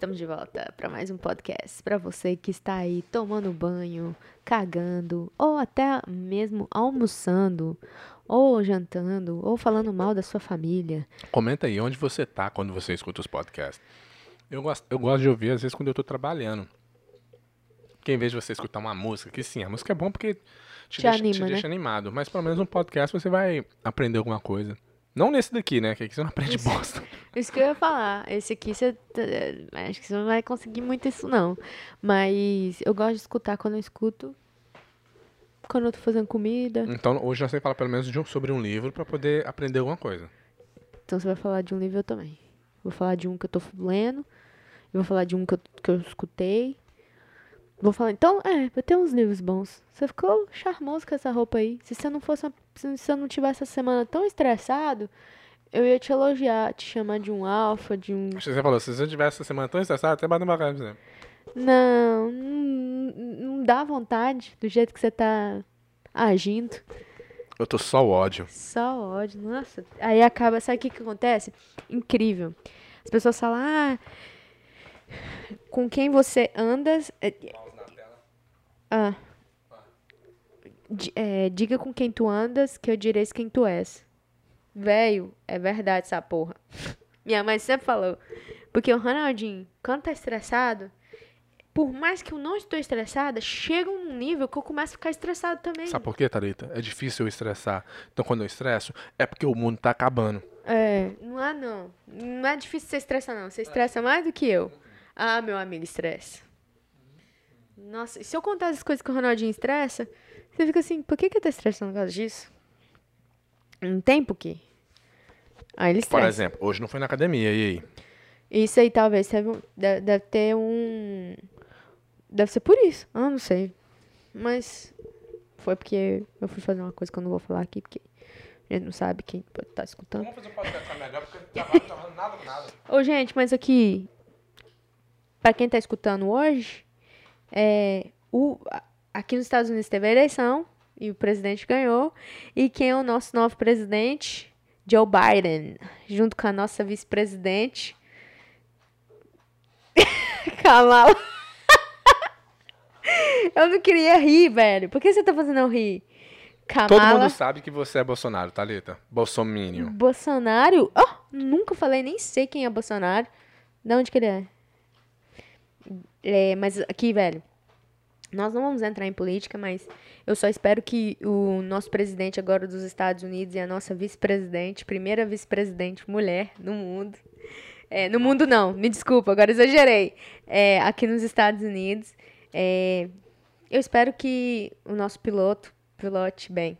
Estamos de volta para mais um podcast. Para você que está aí tomando banho, cagando, ou até mesmo almoçando, ou jantando, ou falando mal da sua família. Comenta aí onde você tá quando você escuta os podcasts. Eu gosto, eu gosto de ouvir às vezes quando eu tô trabalhando. Porque em vez de você escutar uma música, que sim, a música é bom porque te, Te deixa, anima, te né? deixa animado. Mas pelo menos no podcast você vai aprender alguma coisa. Não nesse daqui, né? Que aqui você não aprende Isso. bosta. Isso que eu ia falar. Esse aqui você. tá- Acho que você não vai conseguir muito isso, não. Mas eu gosto de escutar quando eu escuto. Quando eu tô fazendo comida. Então hoje nós vamos falar pelo menos de um- sobre um livro pra poder aprender alguma coisa. Então você vai falar de um livro eu também. Vou falar de um que eu tô lendo. Vou falar de um que eu, que eu escutei. Vou falar. Então, é, vai ter uns livros bons. Você ficou charmoso com essa roupa aí. Se você não fosse uma- se você não tivesse essa semana tão estressado, eu ia te elogiar, te chamar de um alfa, de um. Acho que você falou, se você tivesse essa semana tão estressado, até bate uma cara, por exemplo. Não, não, não dá vontade do jeito que você tá agindo. Eu tô só ódio. Só ódio, nossa. Aí acaba, sabe o que que acontece? Incrível. As pessoas falam, ah, com quem você andas. é- Ah. É, diga com quem tu andas, que eu direi quem tu és. Velho, é verdade essa porra. Minha mãe sempre falou. Porque o Ronaldinho, quando tá estressado, por mais que eu não estou estressada, chega um nível que eu começo a ficar estressado também. Sabe por quê, Thalita? É difícil eu estressar. Então quando eu estresso, é porque o mundo tá acabando. É, não é não. Não é difícil você estressar, não. Você estressa mais do que eu. Ah, meu amigo, estressa. Nossa, e se eu contar as coisas que o Ronaldinho estressa, você fica assim, por que que eu tô estressando por causa disso? Não tem porquê. Aí ele Por estressa. exemplo, hoje não foi na academia, e aí? Isso aí talvez deve ter um... Deve ser por isso. Ah, não sei. Mas foi porque eu fui fazer uma coisa que eu não vou falar aqui, porque a gente não sabe quem pode estar escutando. Vamos fazer um podcast melhor, porque não tá falando nada com nada. Ô, gente, mas aqui, pra quem tá escutando hoje, é, o, a- aqui nos Estados Unidos teve a eleição e o presidente ganhou. E quem é o nosso novo presidente? Joe Biden, junto com a nossa vice-presidente, Kamala. Eu não queria rir, velho. Por que você tá fazendo eu rir? Todo Kamala mundo sabe que você é Bolsonaro, Thalita. Bolsominion. Bolsonaro? Oh, nunca falei, nem sei quem é Bolsonaro. De onde que ele é? É, mas aqui, velho, nós não vamos entrar em política, mas eu só espero que o nosso presidente agora dos Estados Unidos e a nossa vice-presidente, primeira vice-presidente mulher no mundo. É, no mundo não, me desculpa, agora exagerei. É, aqui nos Estados Unidos. é, eu espero que o nosso piloto pilote bem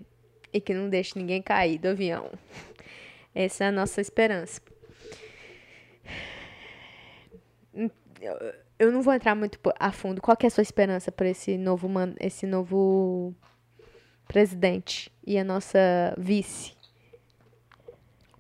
e que não deixe ninguém cair do avião. Essa é a nossa esperança. Eu- não vou entrar muito a fundo. Qual é a sua esperança para esse novo man- esse novo presidente e a nossa vice?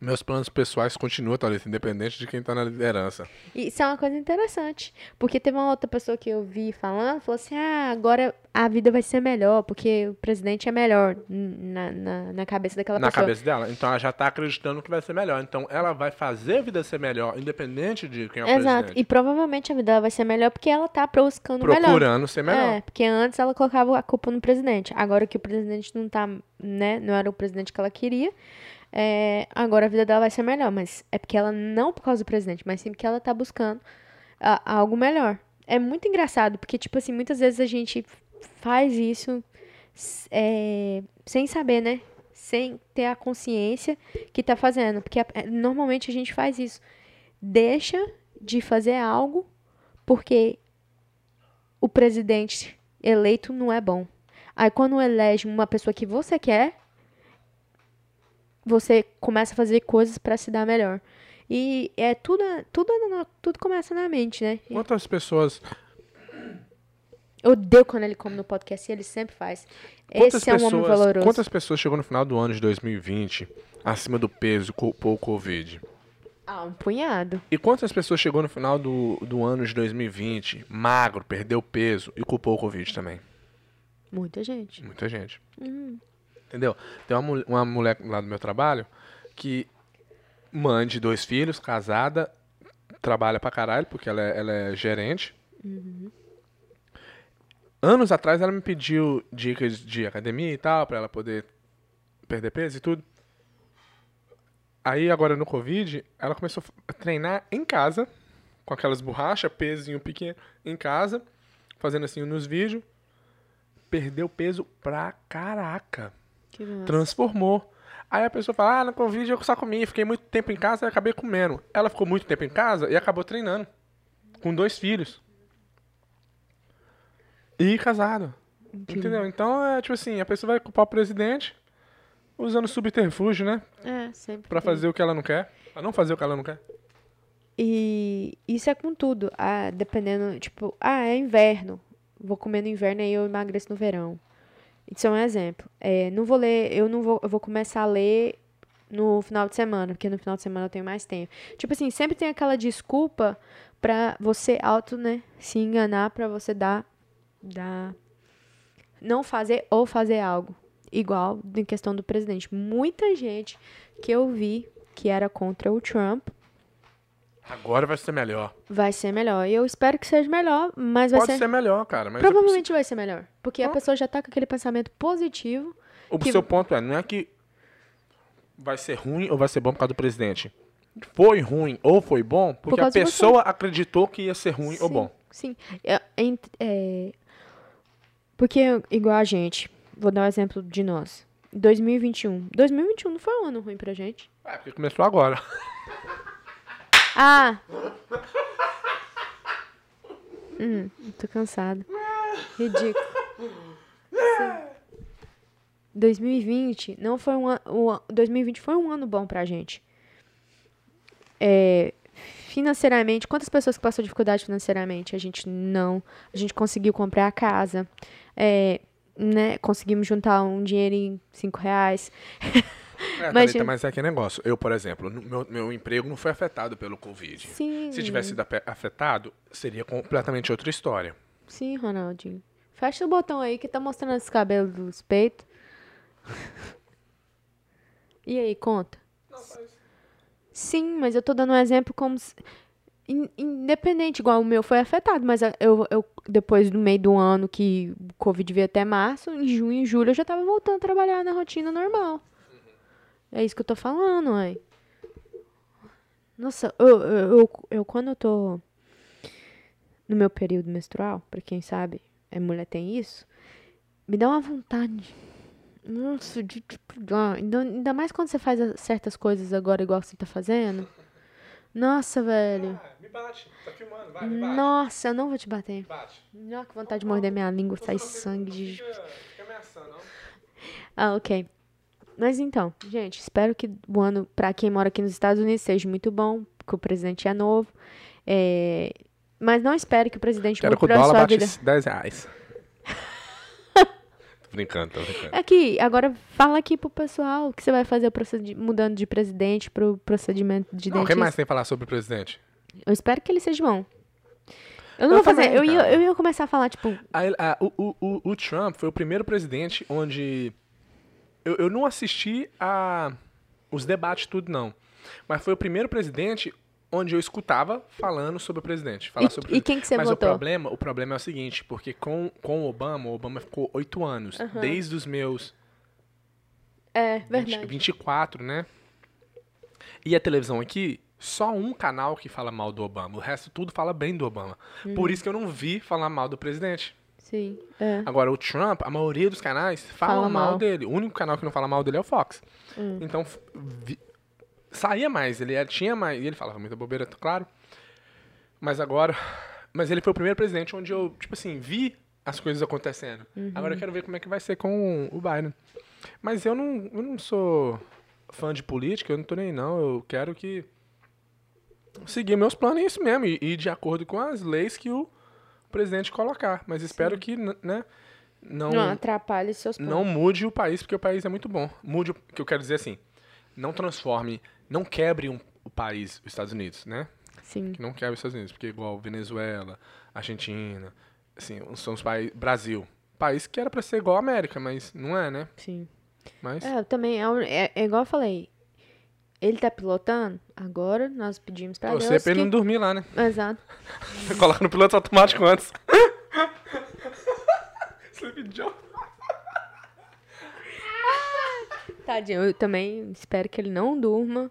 Meus planos pessoais continuam, Thalita, independente de quem tá na liderança. Isso é uma coisa interessante, porque teve uma outra pessoa que eu vi falando, falou assim, ah, agora a vida vai ser melhor, porque o presidente é melhor na, na, na cabeça daquela na pessoa. cabeça dela. Então ela já tá acreditando que vai ser melhor. Então ela vai fazer a vida ser melhor, independente de quem é o Exato, presidente. e provavelmente a vida dela vai ser melhor porque ela tá buscando o melhor. Procurando ser melhor. É, porque antes ela colocava a culpa no presidente. Agora que o presidente não tá, né, não era o presidente que ela queria, é, agora a vida dela vai ser melhor. Mas é porque ela, não por causa do presidente, mas sim porque ela tá buscando a- algo melhor. É muito engraçado, porque, tipo assim, muitas vezes a gente faz isso é, sem saber, né? Sem ter a consciência que tá fazendo. Porque é, normalmente a gente faz isso. Deixa de fazer algo porque o presidente eleito não é bom. Aí quando elege uma pessoa que você quer, você começa a fazer coisas pra se dar melhor. E é tudo, tudo, tudo começa na mente, né? Quantas pessoas. Eu odeio quando ele come no podcast e ele sempre faz. Quantas Esse é um homem pessoas, valoroso. quantas pessoas chegou no final do ano de 2020 acima do peso com o Covid? Ah, um punhado. E quantas pessoas chegou no final do, do ano de 2020 magro, perdeu peso e culpou o Covid também? Muita gente. Muita gente. Uhum. Entendeu? Tem uma, uma mulher lá do meu trabalho que mãe de dois filhos, casada, trabalha pra caralho, porque ela é, ela é gerente. Anos atrás ela me pediu dicas de academia e tal, pra ela poder perder peso e tudo. Aí agora no Covid, ela começou a treinar em casa, com aquelas borrachas, pezinho pequeno, em casa, fazendo assim nos vídeos. Perdeu peso pra caraca. Transformou. Aí a pessoa fala, ah, no Covid eu só comi, fiquei muito tempo em casa e acabei comendo. Ela ficou muito tempo em casa e acabou treinando. Com dois filhos. E casado. Entendeu? Então, é tipo assim, a pessoa vai culpar o presidente usando subterfúgio, né? É, sempre. Pra tem. fazer o que ela não quer. Pra não fazer o que ela não quer. E isso é com tudo. Ah, dependendo, tipo, ah, é inverno. Vou comer no inverno e eu emagreço no verão. Isso é um exemplo. É, não vou ler, eu não vou, eu vou começar a ler no final de semana, porque no final de semana eu tenho mais tempo. Tipo assim, sempre tem aquela desculpa pra você auto, né, se enganar pra você dar, dar, não fazer ou fazer algo. Igual em questão do presidente. Muita gente que eu vi que era contra o Trump Agora vai ser melhor. vai ser melhor. E eu espero que seja melhor, mas vai Pode ser, ser melhor, cara. Provavelmente vai ser melhor. Porque a Ah. pessoa já tá com aquele pensamento positivo. O que- seu ponto é, não é que vai ser ruim ou vai ser bom por causa do presidente. Foi ruim ou foi bom porque a de você. pessoa acreditou que ia ser ruim ou Sim, bom. Sim. É, é, porque, igual a gente, vou dar um exemplo de nós. 2021. 2021 não foi um ano ruim pra gente. É, porque começou agora. Ah! Hum, tô cansada. Ridículo. Sim. 2020 não foi um ano. 2020 foi um ano bom pra gente. É, financeiramente, quantas pessoas que passou dificuldade financeiramente? A gente não. A gente conseguiu comprar a casa. É, né, conseguimos juntar um dinheiro em 5 reais. É, Mas, Thalita, mas é que negócio. Eu, por exemplo, no- meu, meu emprego não foi afetado pelo Covid. Sim. Se tivesse sido afetado, seria completamente outra história. Sim, Ronaldinho. Fecha o botão aí que tá mostrando esse cabelo dos peitos. e aí, conta? Sim, mas eu tô dando um exemplo como se... in- Independente, igual o meu foi afetado, mas eu, eu depois do meio do ano que o Covid veio até março, em junho e julho eu já tava voltando a trabalhar na rotina normal. É isso que eu tô falando, ué. Nossa, eu, eu, eu, eu quando eu tô no meu período menstrual, pra quem sabe, é mulher tem isso, me dá uma vontade. Nossa, de tipo, ah, ainda, ainda mais quando você faz as- certas coisas agora igual você tá fazendo. Nossa, velho. me bate. Tá filmando, vai, Nossa, eu não vou te bater. Bate. Não, que vontade de morder minha língua, sai sangue de. Fica ameaçando, não. Ah, ok. Mas então, gente, espero que o ano, pra quem mora aqui nos Estados Unidos, seja muito bom, porque o presidente é novo. É, Mas não espere que o presidente Quero mude que o dólar bate vida. 10 reais. tô brincando, tô brincando. Aqui, agora fala aqui pro pessoal o que você vai fazer mudando de presidente pro procedimento de Não, o que mais tem que falar sobre o presidente? Eu espero que ele seja bom. Eu não Eu vou fazer. também, Eu ia, eu ia começar a falar, tipo, ah, o, o, o, o Trump foi o primeiro presidente onde. Eu, eu não assisti a os debates tudo, não. Mas foi o primeiro presidente onde eu escutava falando sobre o presidente. Falar E- sobre e quem que você Mas votou? o problema, o problema é o seguinte, porque com, com o Obama, o Obama ficou oito anos. Desde os meus é 20, verdade. 24, né? E a televisão aqui, só um canal que fala mal do Obama. O resto tudo fala bem do Obama. Hum. Por isso que eu não vi falar mal do presidente. Sim. É. Agora, o Trump, a maioria dos canais fala, Fala mal. mal. Hum. dele. O único canal que não fala mal dele é o Fox. Então, f- vi- saía mais, ele era- tinha mais. E ele falava muita bobeira, claro. Mas agora. Mas ele foi o primeiro presidente onde eu, tipo assim, vi as coisas acontecendo. Uhum. Agora eu quero ver como é que vai ser com o Biden. Mas eu não, eu não sou fã de política, eu não tô nem não. Eu quero que. Seguir meus planos é isso mesmo. E ir de acordo com as leis que o presidente colocar. Mas espero que, né? Não, Não atrapalhe seus planos. não mude o país, porque o país é muito bom. Mude o o que eu quero dizer assim. Não transforme, não quebre um- o país, os Estados Unidos, né? Sim. Que não quebre os Estados Unidos, porque igual Venezuela, Argentina, assim, são os países. Brasil. País que era pra ser igual a América, mas não é, né? Sim. Mas. É, também. É, é, é igual eu falei. Ele tá pilotando? Agora nós pedimos pra Você Deus pra ele que... não dormir lá, né? Exato. Coloca no piloto automático antes. Sleep Joe. Tadinho, eu também espero que ele não durma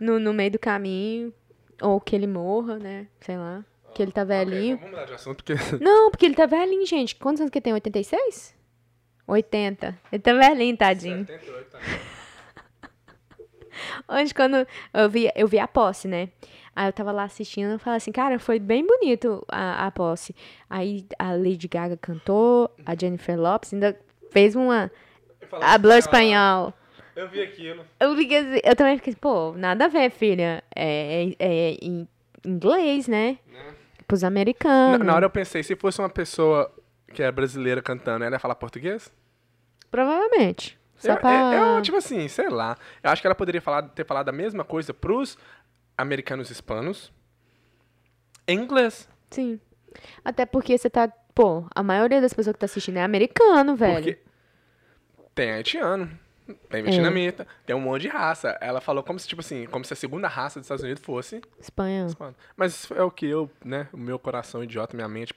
no, no meio do caminho. Ou que ele morra, né? Sei lá. Que ele tá velhinho. Vamos mudar de assunto, porque... Não, porque ele tá velhinho, gente. Quantos anos que ele tem? 86? 80. Ele tá velhinho, tadinho. 78, tá. Hoje, quando eu vi, eu vi a posse, né? Aí eu tava lá assistindo e falei assim, cara, foi bem bonito a, a posse. Aí a Lady Gaga cantou, a Jennifer Lopes ainda fez uma. Hablou espanhol. Eu vi aquilo. Eu, fiquei assim- eu também fiquei, pô, nada a ver, filha. É, é, é em inglês, né? Pros Na, americanos. na hora eu pensei, se fosse uma pessoa que é brasileira cantando, ela ia falar português? Provavelmente. Só Eu, pra... eu- eu, tipo assim, sei lá. Eu acho que ela poderia falar, ter falado a mesma coisa pros americanos hispanos em inglês. Sim. Até porque você tá. Pô, a maioria das pessoas que tá assistindo é americano, velho. Porque tem haitiano, tem vietnamita, tem um monte de raça. Ela falou como se, tipo assim, como se a segunda raça dos Estados Unidos fosse Espanhol. hispano. Mas isso é o que eu, né, o meu coração idiota, minha mente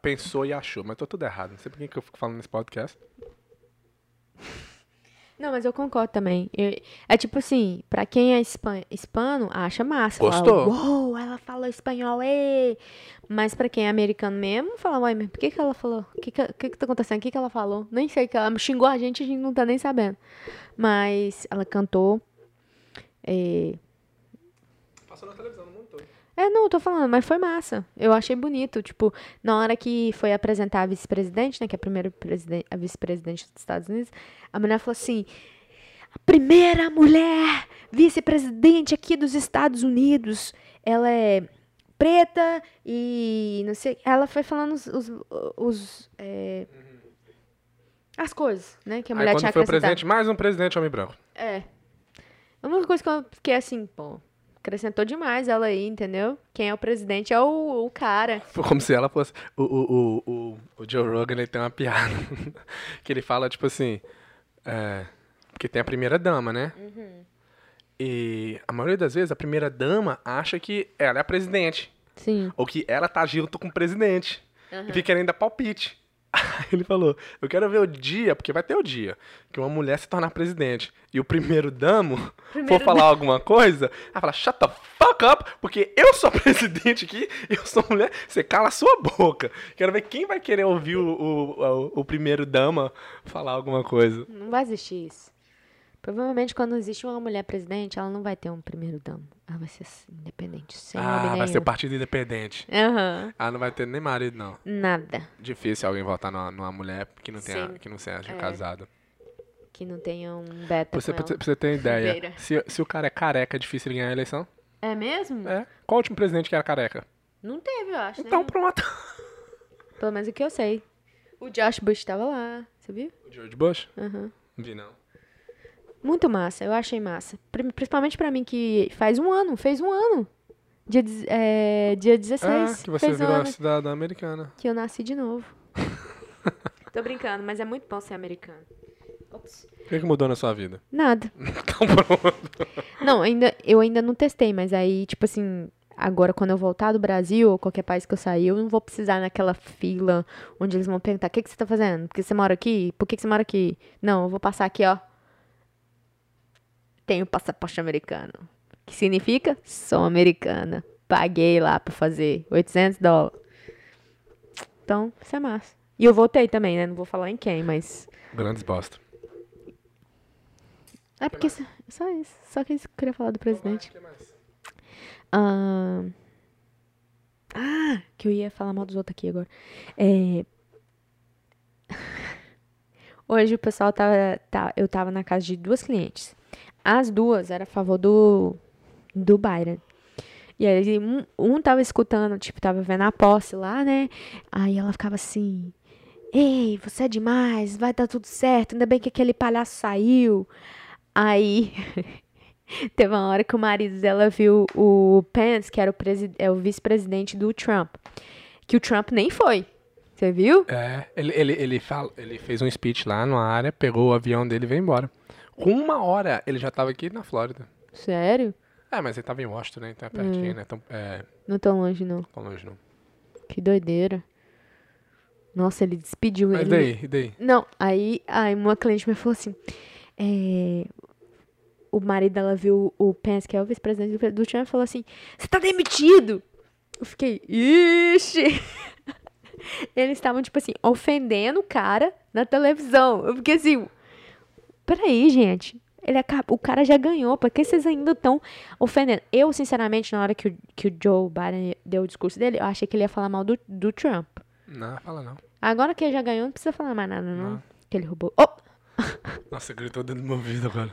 pensou e achou. Mas tô tudo errado. Não sei por que eu fico falando nesse podcast. Não, mas eu concordo também. Eu- é tipo assim, pra quem é hispan- hispano, acha massa. Fala, Gostou. Uou, ela falou espanhol, ê! Mas pra quem é americano mesmo, fala, uai, mas por que que ela falou? O que que, que que tá acontecendo? O que que ela falou? Nem sei, que ela xingou a gente, a gente não tá nem sabendo. Mas ela cantou. é, Passou na televisão, no mundo todo. É, não, eu tô falando, mas foi massa. Eu achei bonito. Tipo, na hora que foi apresentar a vice-presidente, né? Que é a primeira presiden- a vice-presidente dos Estados Unidos, a mulher falou assim: a primeira mulher vice-presidente aqui dos Estados Unidos. Ela é preta e não sei. Ela foi falando os. os, os, é, as coisas, né? Que a mulher Aí tinha quando foi o acrescentado. presidente, mais um presidente homem branco. É. A única coisa que eu fiquei assim, pô, acrescentou demais ela aí, entendeu? Quem é o presidente é o, o cara. Foi como se ela fosse. O, o, o, o, o Joe Rogan ele tem uma piada. que ele fala, tipo assim. É, porque tem a primeira dama, né? E a maioria das vezes a primeira dama acha que ela é a presidente. Sim. Ou que ela tá junto com o presidente. E fica querendo dar palpite. Aí ele falou: Eu quero ver o dia, porque vai ter o dia, que uma mulher se tornar presidente e o primeiro damo Primeiro for falar alguma coisa, ela fala: Shut the fuck up, porque eu sou presidente aqui, eu sou mulher, você cala a sua boca. Quero ver quem vai querer ouvir o, o, o, o primeiro dama falar alguma coisa. Não vai existir isso. Provavelmente quando existe uma mulher presidente, ela não vai ter um primeiro damo. Ela vai ser assim, independente, sem Ah, vai nenhum. ser partido independente. Aham. Ah, não vai ter nem marido, não. Nada. Difícil alguém votar numa, numa mulher que não, tenha, Sim. que não seja É. casado. Que não tenha um beta você, pra você- ela. pra você ter ideia, Beira. se, se o cara é careca, é difícil ele ganhar a eleição? É mesmo? É. Qual o último presidente que era careca? Não teve, eu acho, Então né? pronto. Pelo menos o que eu sei. O Josh Bush tava lá, você viu? O George Bush? Aham. Não vi, não. Muito massa, eu achei massa. Pri- Principalmente pra mim que faz um ano, fez um ano. Dia, é, dia 16. Ah, que você fez um virou ano cidadã americana. que eu nasci de novo. Tô brincando, mas é muito bom ser americano. Ops. O que, que mudou na sua vida? Nada. Então pronto. Não, ainda, eu ainda não testei, mas aí, tipo assim, agora quando eu voltar do Brasil ou qualquer país que eu sair, eu não vou precisar naquela fila onde eles vão perguntar: o que, que você tá fazendo? Por que você mora aqui? Por que, que você mora aqui? Não, eu vou passar aqui, ó. Tenho passaporte americano. Que significa? Sou americana. Paguei lá pra fazer 800 dólares. Então, isso é massa. E eu voltei também, né? Não vou falar em quem, mas. Grandes bosta. É porque só, só isso. Só que eu queria falar do presidente. Ahn. Ah, que eu ia falar mal dos outros aqui agora. É, Hoje o pessoal tava, tá, eu tava na casa de duas clientes. As duas eram a favor do, do Byron. E aí um, um tava escutando, tipo, tava vendo a posse lá, né? Aí ela ficava assim, ei, você é demais, vai dar tudo certo, ainda bem que aquele palhaço saiu. Aí teve uma hora que o marido dela viu o Pence, que era o, é o vice-presidente do Trump. Que o Trump nem foi. Você viu? É, ele, ele, ele, fala, ele fez um speech lá numa área, pegou o avião dele e veio embora. Com uma hora ele já tava aqui na Flórida. Sério? É, mas ele tava em Washington, né? Então é pertinho, Hum. né? Tão, é, Não tão longe, não. tão longe não. Que doideira. Nossa, ele despediu Mas ele. daí, e daí? Não, aí, aí uma cliente me falou assim: é, o marido dela viu o Pence, que é o vice-presidente do, do Trump, e falou assim: Você tá demitido! Eu fiquei, ixi! Eles estavam, tipo assim, ofendendo o cara na televisão. Eu fiquei assim: Peraí, gente. Ele o cara já ganhou, por que vocês ainda estão ofendendo? Eu, sinceramente, na hora que o, que o Joe Biden deu o discurso dele, eu achei que ele ia falar mal do, do Trump. Não, fala não. Agora que ele já ganhou, não precisa falar mais nada, não. Não. Que ele roubou. Oh! Nossa, gritou dentro do meu ouvido agora.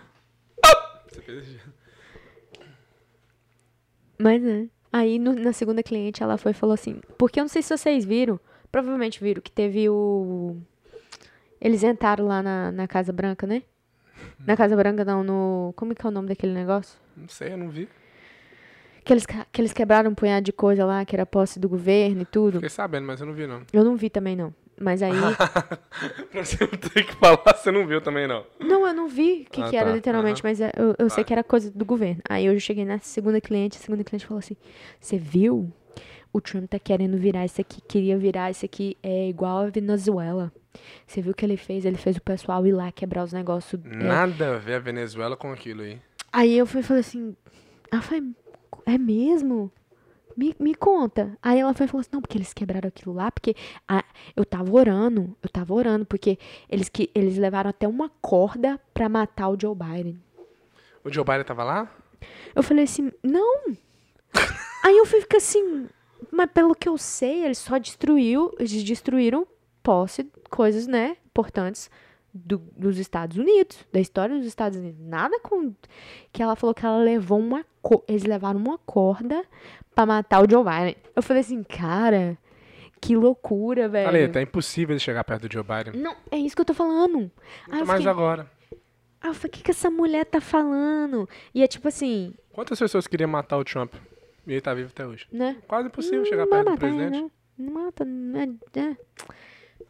Você fez? Mas é. Aí no- na segunda cliente ela foi e falou assim: Porque eu não sei se vocês viram, provavelmente viram que teve o. Eles entraram lá na, na Casa Branca, né? Na Casa Branca, não, no. Como é que é o nome daquele negócio? Não sei, eu não vi. Que eles, que eles quebraram um punhado de coisa lá, que era posse do governo e tudo. Fiquei sabendo, mas eu não vi não. Eu não vi também, não. Mas aí. pra você não ter que falar, você não viu também não. Não, eu não vi o que, Ah, que era tá. literalmente, Aham. mas é- eu, eu sei Vai. que era coisa do governo. Aí eu cheguei na segunda cliente, a segunda cliente falou assim: Você viu? O Trump tá querendo virar isso aqui, queria virar isso aqui é igual a Venezuela. Você viu o que ele fez? Ele fez o pessoal ir lá quebrar os negócios. é. Nada a ver a Venezuela com aquilo aí. Aí eu fui e falei assim: Ela falei, é mesmo? Me, me conta. Aí ela foi e falou assim: não, porque eles quebraram aquilo lá, porque ah, eu tava orando, eu tava orando, porque eles, que, eles levaram até uma corda pra matar o Joe Biden. O Joe Biden tava lá? Eu falei assim, não. Aí eu fui ficar assim, mas pelo que eu sei, eles só destruiu, eles destruíram posse, coisas, né, importantes do- dos Estados Unidos, da história dos Estados Unidos. Nada com que ela falou que ela levou uma, eles levaram uma corda pra matar o Joe Biden. Eu falei assim, cara, que loucura, velho. Paleta, é impossível ele chegar perto do Joe Biden. Não, é isso que eu tô falando. Muito mais fiquei, agora. eu falei, o que, que essa mulher tá falando? E é tipo assim, Quantas pessoas queriam matar o Trump? E ele tá vivo até hoje. né? Quase impossível chegar Não perto do matar presidente. Não, não mata. Não é, é.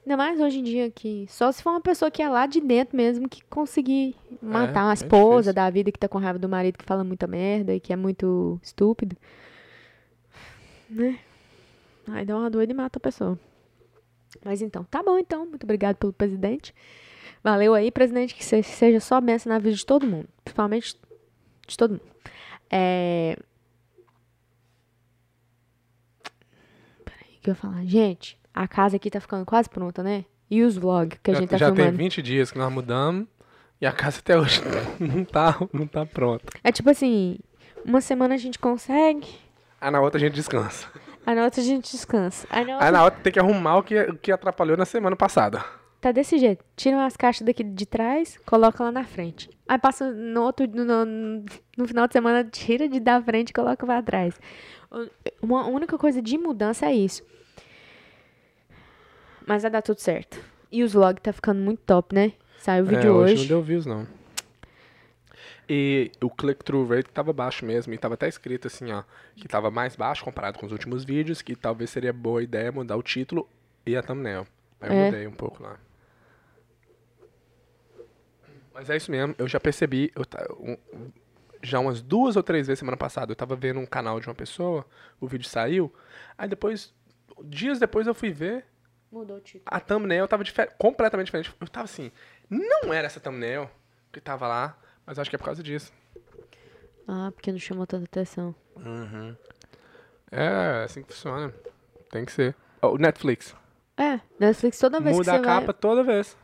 Ainda mais hoje em dia que. Só se for uma pessoa que é lá de dentro mesmo que conseguir matar uma é esposa difícil. da vida que tá com raiva do marido que fala muita merda e que é muito estúpido. Né? Aí dá uma doida e mata a pessoa. Mas então, tá bom então. Muito obrigado pelo presidente. Valeu aí, presidente, que se- seja só benção na vida de todo mundo. Principalmente de todo mundo. É. Peraí, o que eu ia falar? Gente, a casa aqui tá ficando quase pronta, né? E os vlogs que a Já, gente tá já tem filmando? 20 dias que nós mudamos e a casa até hoje não tá, não tá pronta. É tipo assim, uma semana a gente consegue, Aí na outra a gente descansa. aí na outra a gente descansa. Aí na outra Aí na outra tem que arrumar o que, o que atrapalhou na semana passada. tá desse jeito. Tiram as caixas daqui de trás, coloca lá na frente. Aí passa no outro, no, no, no final de semana, tira de da frente e coloca pra trás. Uma única coisa de mudança é isso. Mas vai dar tudo certo. E os vlogs tá ficando muito top, né? Saiu o vídeo é, hoje, hoje. não deu views, não. E o click-through rate tava baixo mesmo. E tava até escrito assim, ó. Que tava mais baixo comparado com os últimos vídeos. Que talvez seria boa ideia mudar o título e a thumbnail. Aí eu É. mudei um pouco lá. Mas é isso mesmo. Eu já percebi. Eu um- já umas duas ou três vezes semana passada eu tava vendo um canal de uma pessoa. O vídeo saiu. Aí depois. Dias depois eu fui ver. Mudou o título. A thumbnail tava difer- completamente diferente. Eu tava assim, não era essa thumbnail que tava lá, mas acho que é por causa disso. Ah, porque não chamou tanta atenção. É, assim que funciona. Tem que ser. O Netflix. É, Netflix toda vez Muda que a você capa vai... toda vez.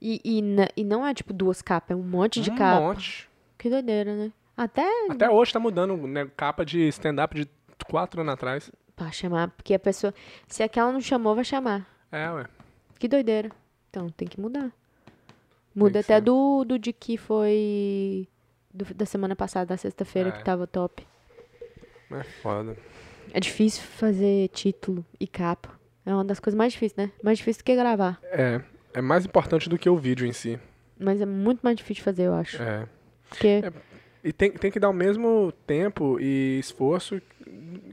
E, e, e não é tipo duas capas, é um monte de um capa. monte. Que doideira, né? Até Até hoje tá mudando né, capa de stand-up de quatro anos atrás. Pra chamar, porque a pessoa... Se aquela não chamou, vai chamar. É, ué. Que doideira. Então, tem que mudar. Muda até ser. do, do de que foi... do- da semana passada, da sexta-feira, É. que tava top. É foda. É difícil fazer título e capa. É uma das coisas mais difíceis, né? Mais difícil do que gravar. É, é mais importante do que o vídeo em si. Mas é muito mais difícil de fazer, eu acho. É. Porque... E tem, tem que dar o mesmo tempo e esforço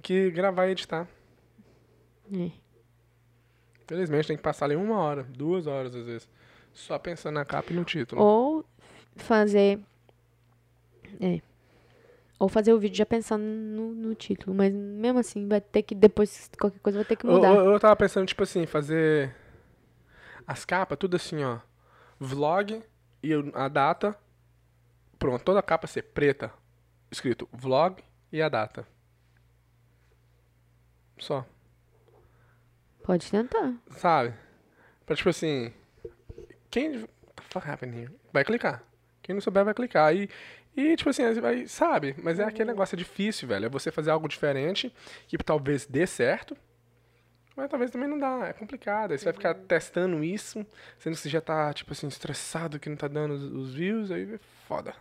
que gravar e editar. É. Felizmente tem que passar ali uma hora, duas horas às vezes. Só pensando na capa e no título. Ou fazer. É. Ou fazer o vídeo já pensando no, no título. Mas mesmo assim, vai ter que, depois, qualquer coisa vai ter que Eu, mudar. eu, eu tava pensando, tipo assim, fazer as capas, tudo assim, ó. Vlog e a data. Pronto, toda a capa ser preta. Escrito vlog e a data. Só. Pode tentar. Sabe? Pra tipo assim. Quem. What the fuck happened here? Vai clicar. Quem não souber vai clicar. E, e tipo assim, vai, sabe? Mas é aquele negócio difícil, velho. É você fazer algo diferente que talvez dê certo. Mas talvez também não dá. É complicado. Aí você vai ficar testando isso, sendo que você já tá, tipo assim, estressado que não tá dando os, os views. Aí é foda.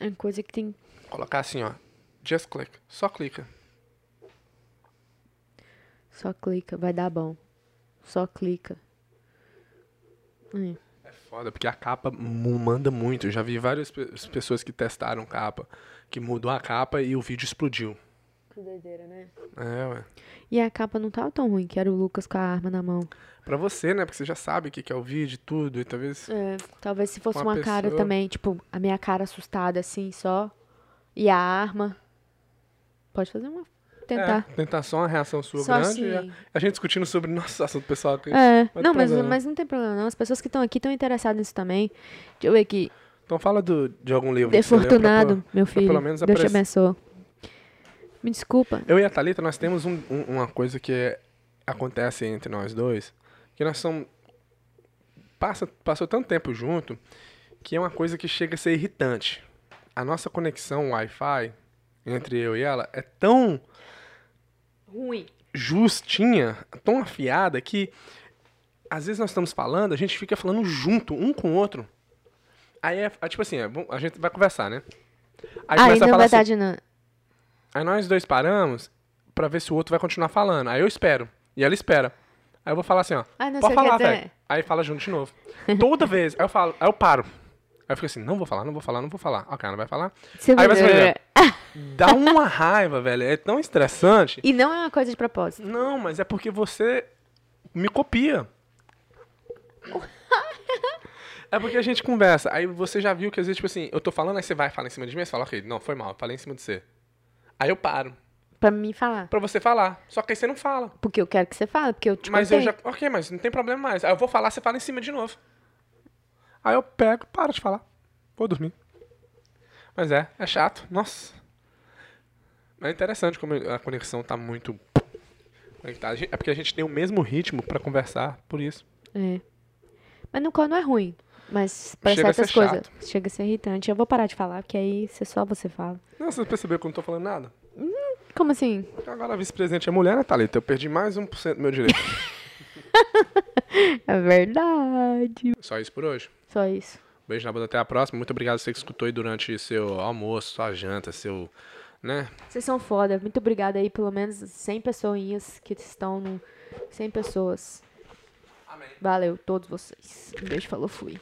É uma coisa que tem. Colocar assim, ó. Just click. Só clica. Só clica, vai dar bom. Só clica. Hum. É foda, porque a capa manda muito. Eu já vi várias pe- pessoas que testaram capa, que mudou a capa e o vídeo explodiu. Que doideira, né? É, ué. E a capa não tava tão ruim, que era o Lucas com a arma na mão. Pra você, né? Porque você já sabe o que que é o vídeo e tudo, e talvez. É, talvez se fosse Uma uma, cara pessoa- também, tipo, a minha cara assustada assim, só. E a arma. Pode fazer uma. Tentar. É, tentar só uma reação sua Só grande. e a- assim. A, gente discutindo sobre nosso assunto pessoal aqui. É, Mas não, mas, mas não tem problema não. As pessoas que estão aqui estão interessadas nisso também. Deixa eu ver aqui. Então fala do, de algum livro. pra Defortunado, pôr- meu pra filho. pelo menos Deus te abençoe. Me desculpa. Eu e a Thalita, nós temos um- um- uma coisa que é- acontece entre nós dois, que nós somos... Passa, passou tanto tempo junto, que é uma coisa que chega a ser irritante. A nossa conexão Wi-Fi, entre eu e ela, é tão Ruim. justinha, tão afiada, que às vezes nós estamos falando, a gente fica falando junto, um com o outro. Aí é, é tipo assim, é, bom, a gente vai conversar, né? Aí Ah, começa a na falar assim, verdade, não. Aí nós dois paramos pra ver se o outro vai continuar falando. Aí eu espero. E ela espera. Aí eu vou falar assim, ó. Ah, não Pode falar, velho. Aí fala junto de novo. Toda vez. Aí eu falo, aí eu paro. Aí eu fico assim, não vou falar, não vou falar, não vou falar. Ok, ela vai falar. Aí vai ver. Dá uma raiva, velho. É tão estressante. E não é uma coisa de propósito. Não, mas é porque você me copia. É porque a gente conversa. Aí você já viu que às vezes, tipo assim, eu tô falando, aí você vai falar em cima de mim, você fala, ok, não, foi mal, falei em cima de você. Aí eu paro. Pra mim falar. Pra você falar. Só que aí você não fala. Porque eu quero que você fale, porque eu te Mas eu contei. já. Ok, mas não tem problema mais. Aí eu vou falar, você fala em cima de novo. Aí eu pego, paro de falar. Vou dormir. Mas é, é chato. Nossa. Mas é interessante como a conexão tá muito conectada. É porque a gente tem o mesmo ritmo pra conversar, por isso. É. Mas no qual não é ruim. Mas pra Chega a certas coisas. Chega a ser irritante. Eu vou parar de falar, porque aí você- só você fala. Não, você percebeu que eu não tô falando nada? Como assim? Agora a vice-presidente é mulher, né, Thalita? Eu perdi mais 1% do meu direito. É verdade. Só isso por hoje. Só isso. Beijo na bunda, até a próxima. Muito obrigado a você que escutou aí durante seu almoço, sua janta, seu. né? Vocês são foda. Muito obrigada aí, pelo menos 100 pessoinhas que estão no. 100 pessoas. Amém. Valeu, todos vocês. Um beijo, falou, fui.